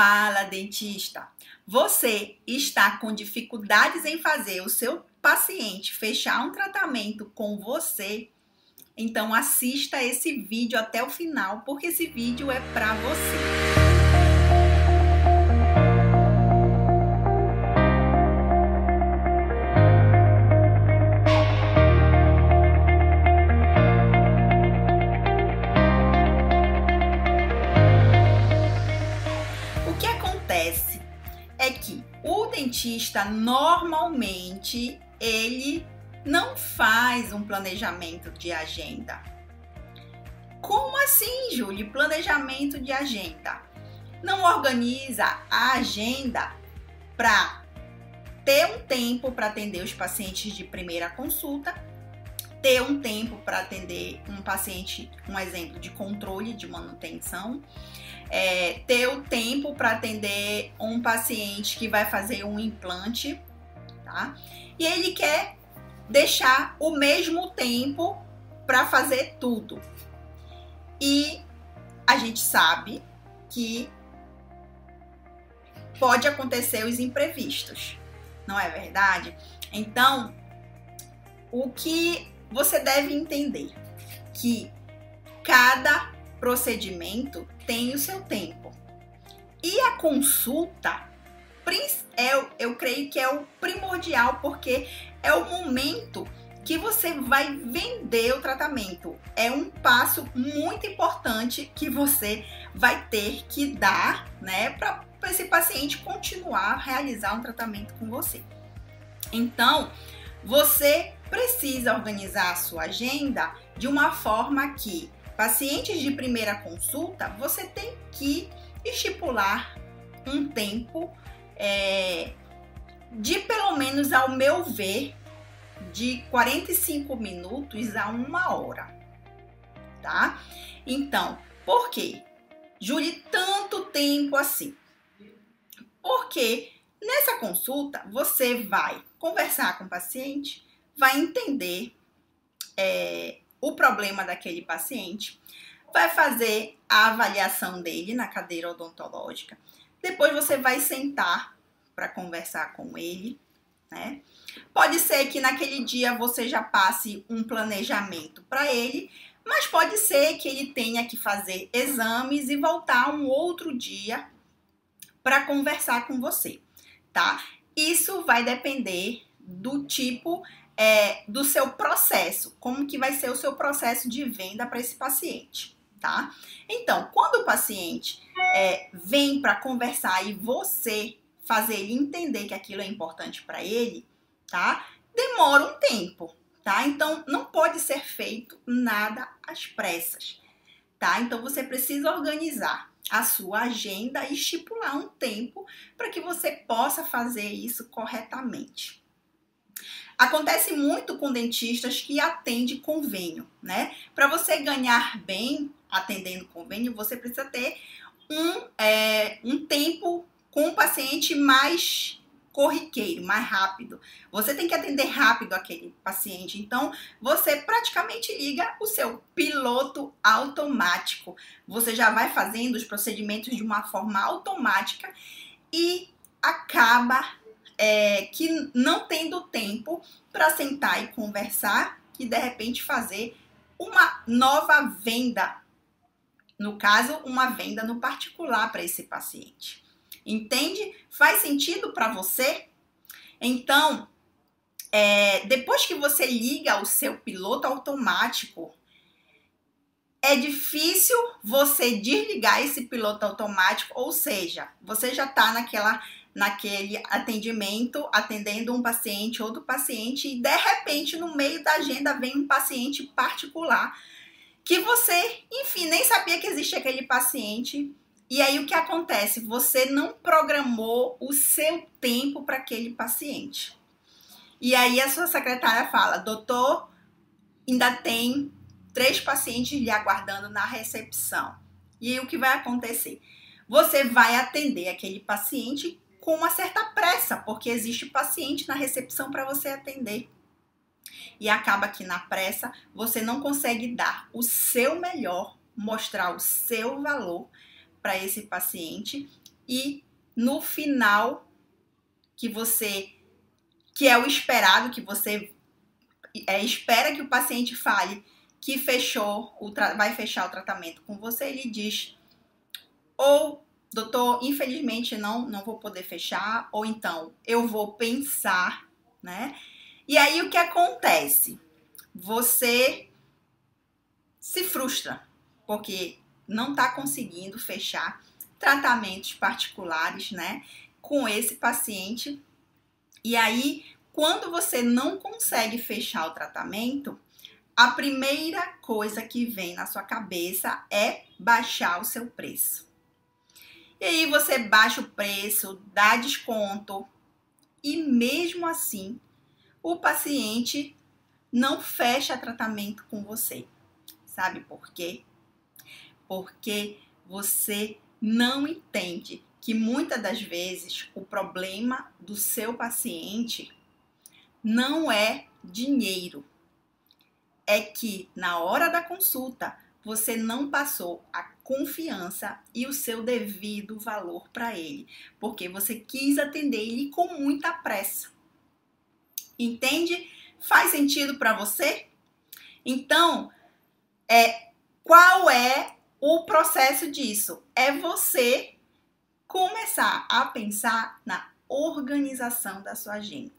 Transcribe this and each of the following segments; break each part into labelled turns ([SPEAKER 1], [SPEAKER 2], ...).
[SPEAKER 1] Fala, dentista! Você está com dificuldades em fazer o seu paciente fechar um tratamento com você? Então assista esse vídeo até o final, porque esse vídeo é para você. Normalmente ele não faz um planejamento de agenda. Como assim, Júlia? Planejamento de agenda. Não organiza a agenda para ter um tempo para atender os pacientes de primeira consulta, ter um tempo para atender um paciente, um exemplo de controle de manutenção, é, ter o tempo para atender um paciente que vai fazer um implante, tá? E ele quer deixar o mesmo tempo para fazer tudo. E a gente sabe que pode acontecer os imprevistos, não é verdade? Então, o que você deve entender que cada procedimento tem o seu tempo. E a consulta, é, eu creio que é o primordial, porque é o momento que você vai vender o tratamento. É um passo muito importante que você vai ter que dar, né, para esse paciente continuar a realizar um tratamento com você. Então, você precisa organizar a sua agenda de uma forma que pacientes de primeira consulta, você tem que estipular um tempo é, de pelo menos, ao meu ver, de 45 minutos a uma hora, tá? Então, por quê? Júlia, tanto tempo assim? Porque nessa consulta você vai conversar com o paciente, vai entender é, o problema daquele paciente, vai fazer a avaliação dele na cadeira odontológica. Depois você vai sentar para conversar com ele, né? Pode ser que naquele dia você já passe um planejamento para ele, mas pode ser que ele tenha que fazer exames e voltar um outro dia para conversar com você, tá? Isso vai depender do tipo é, do seu processo, como que vai ser o seu processo de venda para esse paciente, tá? Então, quando o paciente é, vem para conversar e você fazer ele entender que aquilo é importante para ele, tá? Demora um tempo, tá? Então, não pode ser feito nada às pressas, tá? Então, você precisa organizar a sua agenda e estipular um tempo para que você possa fazer isso corretamente. Acontece muito com dentistas que atendem convênio, né? Para você ganhar bem atendendo convênio, você precisa ter um, é, um tempo com o paciente mais corriqueiro, mais rápido. Você tem que atender rápido aquele paciente. Então, você praticamente liga o seu piloto automático. Você já vai fazendo os procedimentos de uma forma automática e acaba é, que não tendo tempo para sentar e conversar e de repente fazer uma nova venda. No caso, uma venda no particular para esse paciente. Entende? Faz sentido para você? Então, é, depois que você liga o seu piloto automático, é difícil você desligar esse piloto automático, ou seja, você já está naquela naquele atendimento, atendendo um paciente, outro paciente, e de repente no meio da agenda vem um paciente particular que você, enfim, nem sabia que existia aquele paciente. E aí o que acontece? Você não programou o seu tempo para aquele paciente. E aí a sua secretária fala: "Doutor, ainda tem três pacientes lhe aguardando na recepção". E aí o que vai acontecer? Você vai atender aquele paciente com uma certa pressa, porque existe paciente na recepção para você atender. E acaba que na pressa você não consegue dar o seu melhor, mostrar o seu valor para esse paciente e no final que você que é o esperado que você é, espera que o paciente fale que fechou o vai fechar o tratamento com você, ele diz ou doutor, infelizmente não não vou poder fechar, ou então eu vou pensar, né? E aí o que acontece? Você se frustra porque não está conseguindo fechar tratamentos particulares, né, com esse paciente. E aí, quando você não consegue fechar o tratamento, a primeira coisa que vem na sua cabeça é baixar o seu preço. E aí você baixa o preço, dá desconto e mesmo assim o paciente não fecha tratamento com você. Sabe por quê? Porque você não entende que muitas das vezes o problema do seu paciente não é dinheiro. É que na hora da consulta você não passou a confiança e o seu devido valor para ele, porque você quis atender ele com muita pressa. Entende? Faz sentido para você? Então, é qual é o processo disso? É você começar a pensar na organização da sua agenda.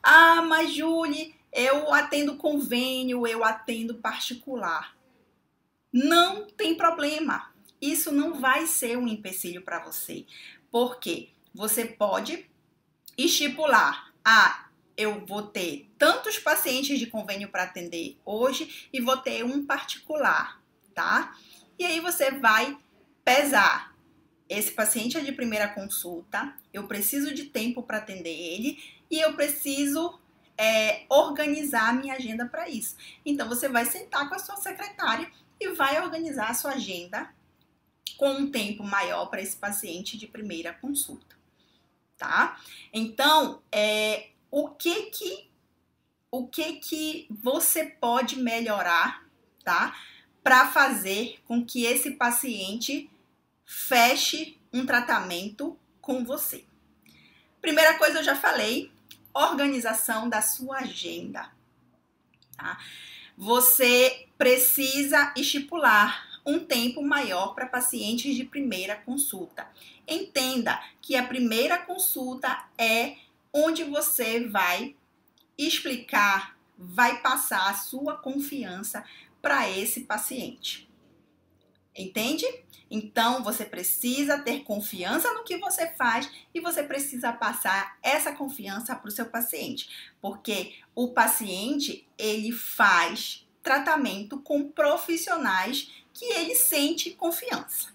[SPEAKER 1] Ah, mas Julie, eu atendo convênio, eu atendo particular. Não tem problema. Isso não vai ser um empecilho para você. Porque você pode estipular: ah, eu vou ter tantos pacientes de convênio para atender hoje e vou ter um particular, tá? E aí você vai pesar. Esse paciente é de primeira consulta, eu preciso de tempo para atender ele e eu preciso é, organizar a minha agenda para isso. Então você vai sentar com a sua secretária e vai organizar a sua agenda com um tempo maior para esse paciente de primeira consulta, tá? Então, é, o que que o que que você pode melhorar, tá? Para fazer com que esse paciente feche um tratamento com você. Primeira coisa eu já falei, organização da sua agenda, tá? Você precisa estipular um tempo maior para pacientes de primeira consulta. Entenda que a primeira consulta é onde você vai explicar, vai passar a sua confiança para esse paciente. Entende? Então você precisa ter confiança no que você faz e você precisa passar essa confiança para o seu paciente, porque o paciente ele faz tratamento com profissionais que ele sente confiança.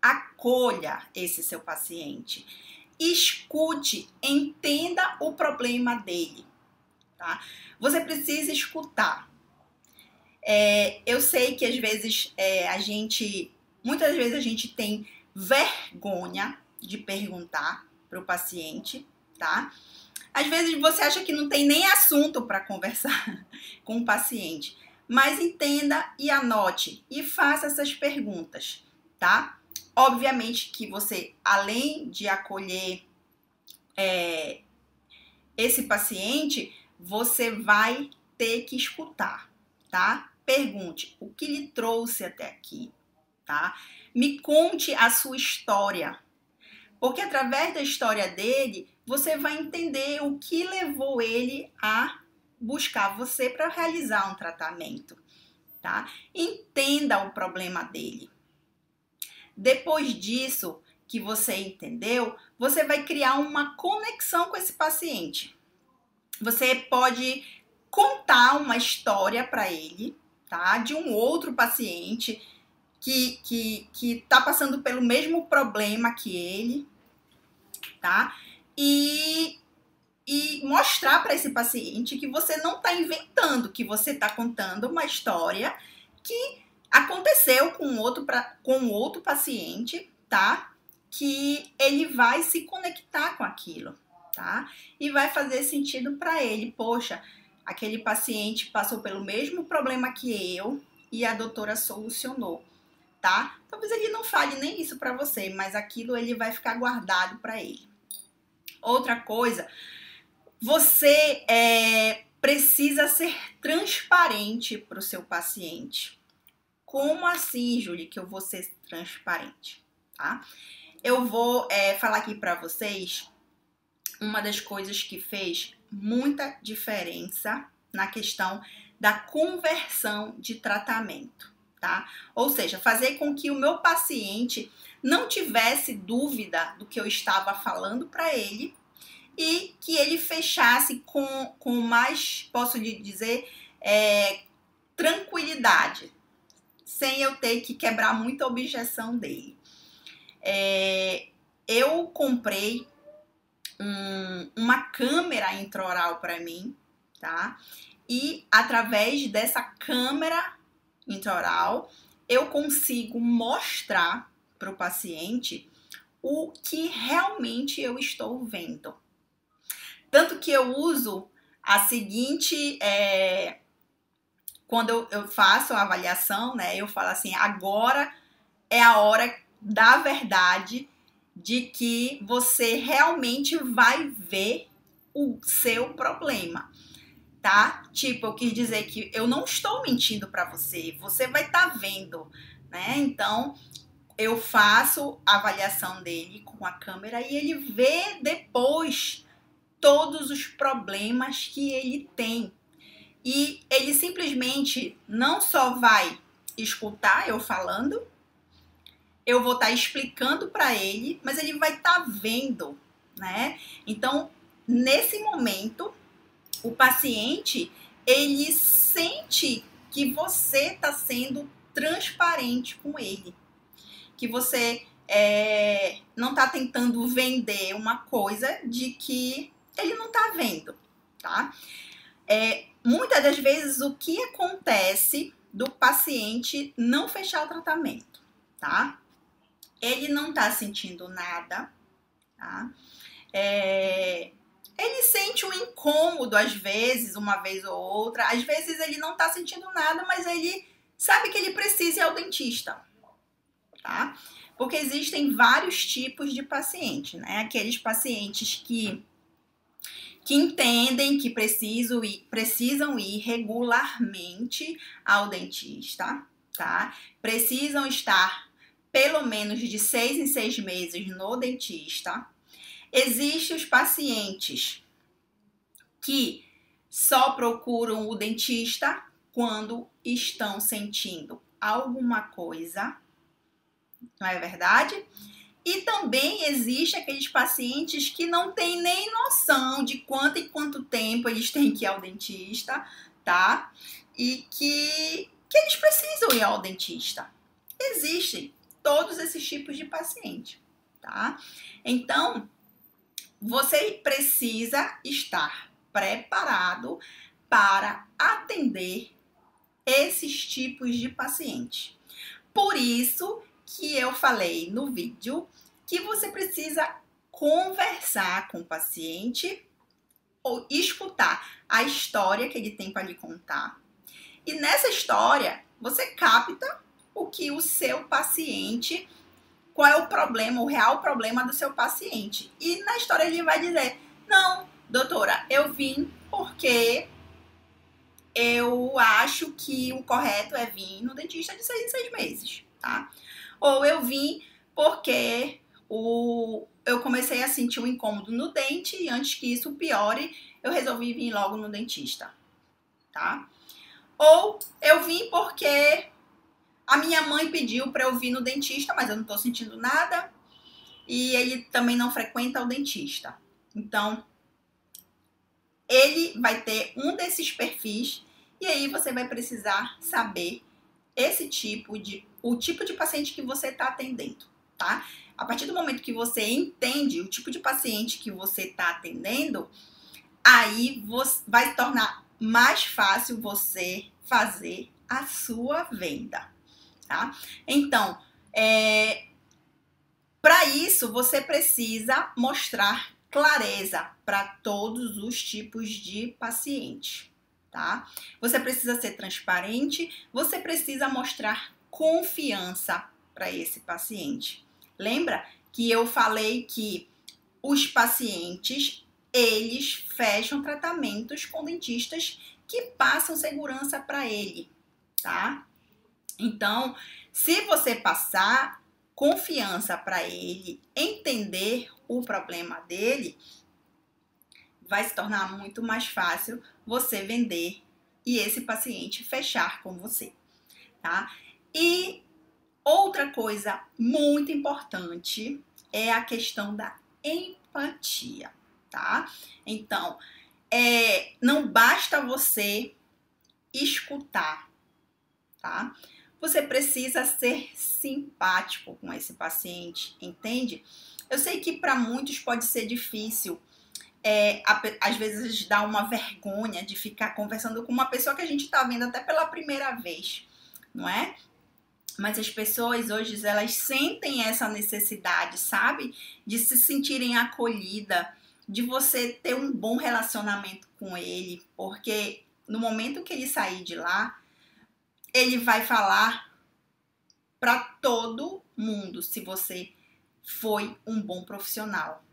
[SPEAKER 1] Acolha esse seu paciente escute, entenda o problema dele, tá? Você precisa escutar. É, eu sei que às vezes é, a gente, muitas vezes a gente tem vergonha de perguntar para o paciente, tá? Às vezes você acha que não tem nem assunto para conversar com o paciente, mas entenda e anote e faça essas perguntas, tá? Obviamente que você, além de acolher é, esse paciente, você vai ter que escutar, tá? Pergunte o que lhe trouxe até aqui, tá? Me conte a sua história, porque através da história dele você vai entender o que levou ele a buscar você para realizar um tratamento, tá? Entenda o problema dele. Depois disso, que você entendeu, você vai criar uma conexão com esse paciente. Você pode contar uma história para ele, tá? De um outro paciente que que que tá passando pelo mesmo problema que ele, tá? E e mostrar para esse paciente que você não está inventando, que você está contando uma história que Aconteceu com outro, pra, com outro paciente, tá? Que ele vai se conectar com aquilo, tá? E vai fazer sentido para ele. Poxa, aquele paciente passou pelo mesmo problema que eu e a doutora solucionou. tá? Talvez ele não fale nem isso para você, mas aquilo ele vai ficar guardado para ele. Outra coisa, você é, precisa ser transparente para o seu paciente. Como assim, Julie, que eu vou ser transparente? Tá? Eu vou é, falar aqui para vocês uma das coisas que fez muita diferença na questão da conversão de tratamento, tá? Ou seja, fazer com que o meu paciente não tivesse dúvida do que eu estava falando para ele e que ele fechasse com, com mais, posso lhe dizer, é, tranquilidade, sem eu ter que quebrar muita objeção dele. É, eu comprei um, uma câmera intraoral para mim, tá? E através dessa câmera intraoral, eu consigo mostrar para o paciente o que realmente eu estou vendo. Tanto que eu uso a seguinte. É, quando eu, eu faço a avaliação, né? Eu falo assim: agora é a hora da verdade de que você realmente vai ver o seu problema, tá? Tipo, eu quis dizer que eu não estou mentindo para você, você vai estar tá vendo, né? Então, eu faço a avaliação dele com a câmera e ele vê depois todos os problemas que ele tem. E ele simplesmente não só vai escutar eu falando, eu vou estar tá explicando para ele, mas ele vai estar tá vendo, né? Então, nesse momento, o paciente ele sente que você está sendo transparente com ele, que você é, não está tentando vender uma coisa de que ele não está vendo, tá? É, muitas das vezes o que acontece do paciente não fechar o tratamento, tá? ele não tá sentindo nada, tá? É, ele sente um incômodo às vezes, uma vez ou outra. Às vezes ele não tá sentindo nada, mas ele sabe que ele precisa ir ao dentista, tá? Porque existem vários tipos de paciente, né? Aqueles pacientes que que entendem que precisam ir, precisam ir regularmente ao dentista, tá? Precisam estar pelo menos de seis em seis meses no dentista. Existem os pacientes que só procuram o dentista quando estão sentindo alguma coisa, não é verdade? E também existe aqueles pacientes que não têm nem noção de quanto e quanto tempo eles têm que ir ao dentista, tá? E que, que eles precisam ir ao dentista. Existem todos esses tipos de paciente, tá? Então, você precisa estar preparado para atender esses tipos de paciente. Por isso que eu falei no vídeo que você precisa conversar com o paciente ou escutar a história que ele tem para lhe contar. E nessa história, você capta o que o seu paciente, qual é o problema, o real problema do seu paciente. E na história ele vai dizer: não, doutora, eu vim porque eu acho que o correto é vir no dentista de seis em seis meses, tá? Ou eu vim porque o, eu comecei a sentir um incômodo no dente e antes que isso piore, eu resolvi vir logo no dentista, tá? Ou eu vim porque a minha mãe pediu para eu vir no dentista, mas eu não estou sentindo nada. E ele também não frequenta o dentista. Então, ele vai ter um desses perfis e aí você vai precisar saber esse tipo de o tipo de paciente que você está atendendo, tá? A partir do momento que você entende o tipo de paciente que você está atendendo, aí você, vai tornar mais fácil você fazer a sua venda tá? Então, é, para isso você precisa mostrar clareza para todos os tipos de paciente, tá? Você precisa ser transparente, você precisa mostrar confiança para esse paciente. Lembra que eu falei que os pacientes eles fecham tratamentos com dentistas que passam segurança para ele, tá? Então, se você passar confiança para ele entender o problema dele, vai se tornar muito mais fácil você vender e esse paciente fechar com você, tá? E outra coisa muito importante é a questão da empatia, tá? Então, é, não basta você escutar, tá? Você precisa ser simpático com esse paciente, entende? Eu sei que para muitos pode ser difícil, é, às vezes dá uma vergonha de ficar conversando com uma pessoa que a gente está vendo até pela primeira vez, não é? Mas as pessoas hoje elas sentem essa necessidade, sabe? De se sentirem acolhida, de você ter um bom relacionamento com ele, porque no momento que ele sair de lá, ele vai falar para todo mundo se você foi um bom profissional.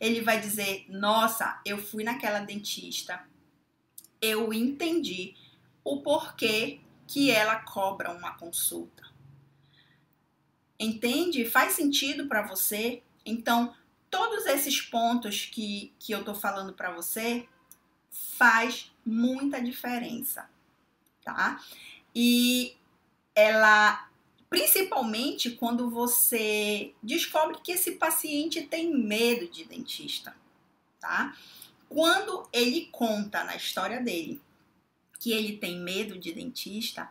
[SPEAKER 1] Ele vai dizer: "Nossa, eu fui naquela dentista. Eu entendi o porquê que ela cobra uma consulta. Entende? Faz sentido para você? Então, todos esses pontos que, que eu tô falando para você faz muita diferença, tá? E ela, principalmente quando você descobre que esse paciente tem medo de dentista, tá? Quando ele conta na história dele que ele tem medo de dentista,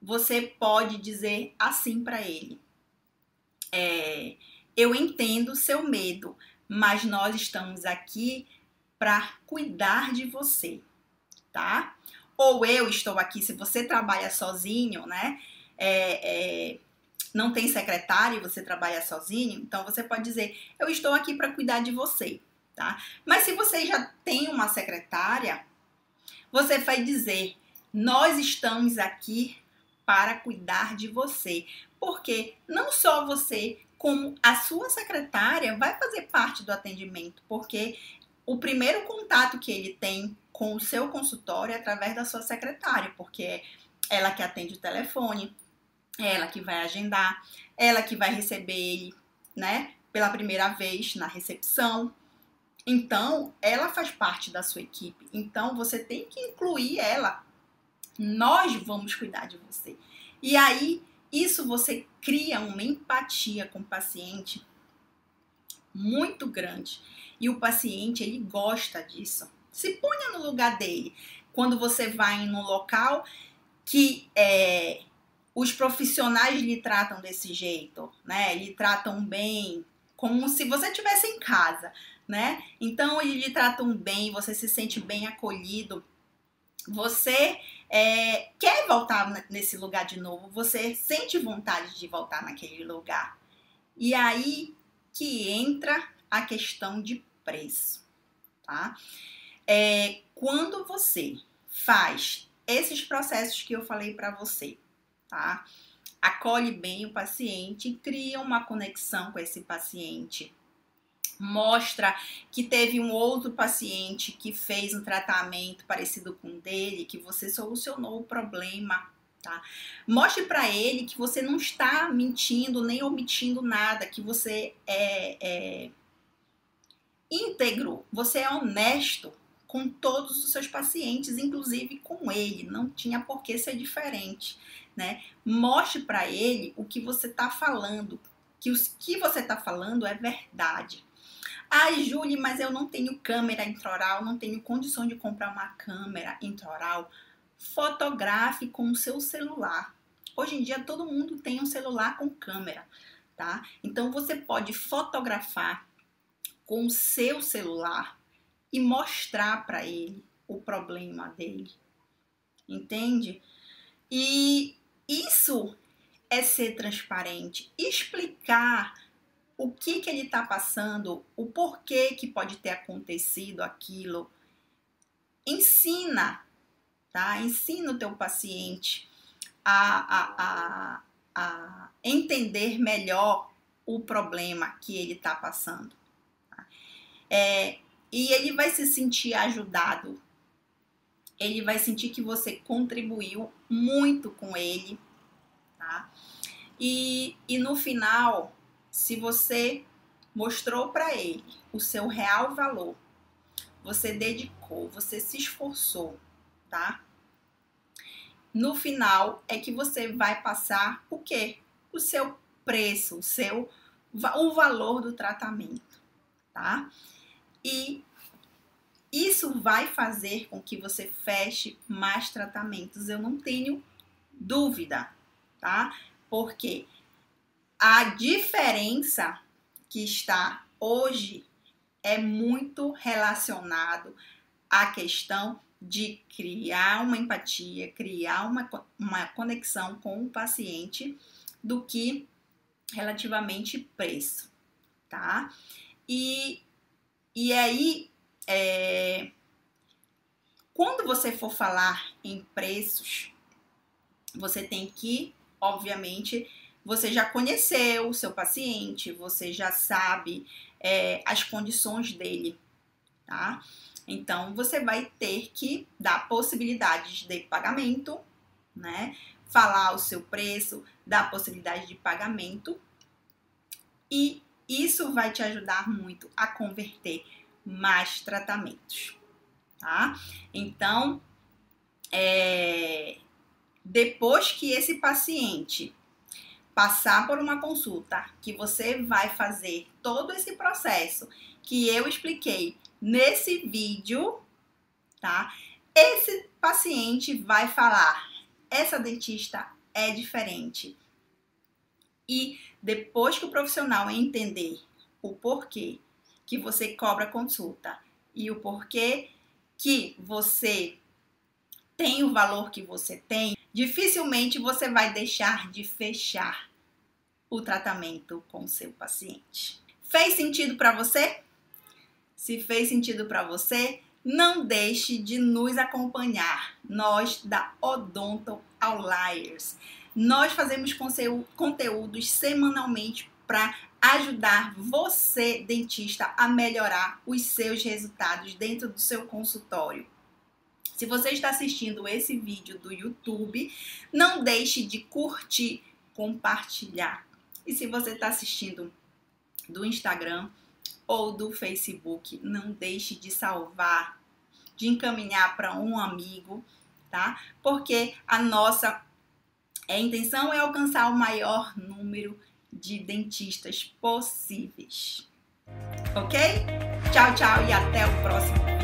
[SPEAKER 1] você pode dizer assim para ele: é, Eu entendo seu medo, mas nós estamos aqui para cuidar de você, tá? Ou eu estou aqui, se você trabalha sozinho, né? É, é, não tem secretário, você trabalha sozinho, então você pode dizer, eu estou aqui para cuidar de você, tá? Mas se você já tem uma secretária, você vai dizer, nós estamos aqui para cuidar de você, porque não só você, como a sua secretária vai fazer parte do atendimento, porque o primeiro contato que ele tem com o seu consultório através da sua secretária, porque é ela que atende o telefone, é ela que vai agendar, ela que vai receber ele, né, pela primeira vez na recepção. Então, ela faz parte da sua equipe. Então, você tem que incluir ela. Nós vamos cuidar de você. E aí, isso você cria uma empatia com o paciente muito grande. E o paciente, ele gosta disso. Se ponha no lugar dele. Quando você vai no local que é, os profissionais lhe tratam desse jeito, né? Lhe tratam bem, como se você estivesse em casa, né? Então eles lhe tratam bem, você se sente bem acolhido. Você é, quer voltar nesse lugar de novo, você sente vontade de voltar naquele lugar. E aí que entra a questão de preço, tá? É quando você faz esses processos que eu falei para você, tá? Acolhe bem o paciente, cria uma conexão com esse paciente, mostra que teve um outro paciente que fez um tratamento parecido com o dele, que você solucionou o problema, tá? Mostre para ele que você não está mentindo nem omitindo nada, que você é, é íntegro, você é honesto com todos os seus pacientes, inclusive com ele. Não tinha por que ser diferente, né? Mostre para ele o que você está falando, que o que você está falando é verdade. Ai, Julie, mas eu não tenho câmera intraoral, não tenho condição de comprar uma câmera intraoral. Fotografe com o seu celular. Hoje em dia todo mundo tem um celular com câmera, tá? Então você pode fotografar com o seu celular e mostrar para ele o problema dele. Entende? E isso é ser transparente, explicar o que que ele está passando, o porquê que pode ter acontecido aquilo. Ensina, tá? Ensina o teu paciente a, a, a, a entender melhor o problema que ele está passando. Tá? É, e ele vai se sentir ajudado. Ele vai sentir que você contribuiu muito com ele, tá? E, e no final, se você mostrou para ele o seu real valor, você dedicou, você se esforçou, tá? No final é que você vai passar o quê? O seu preço, o seu o valor do tratamento, tá? E isso vai fazer com que você feche mais tratamentos, eu não tenho dúvida, tá? Porque a diferença que está hoje é muito relacionado à questão de criar uma empatia, criar uma, uma conexão com o paciente do que relativamente preço, tá? E, e aí, é, quando você for falar em preços, você tem que, obviamente, você já conheceu o seu paciente, você já sabe é, as condições dele, tá? Então, você vai ter que dar possibilidades de pagamento, né? Falar o seu preço, dar possibilidade de pagamento. E isso vai te ajudar muito a converter mais tratamentos, tá? Então, é, depois que esse paciente passar por uma consulta, que você vai fazer todo esse processo que eu expliquei nesse vídeo, tá? Esse paciente vai falar: essa dentista é diferente. E depois que o profissional entender o porquê que você cobra consulta e o porquê que você tem o valor que você tem, dificilmente você vai deixar de fechar o tratamento com seu paciente. Fez sentido para você? Se fez sentido para você, não deixe de nos acompanhar, nós da Odonto Outliers. Nós fazemos conteúdos semanalmente para ajudar você, dentista, a melhorar os seus resultados dentro do seu consultório. Se você está assistindo esse vídeo do YouTube, não deixe de curtir, compartilhar. E se você está assistindo do Instagram ou do Facebook, não deixe de salvar, de encaminhar para um amigo, tá? Porque a nossa a intenção é alcançar o maior número de dentistas possíveis. Ok? Tchau, tchau e até o próximo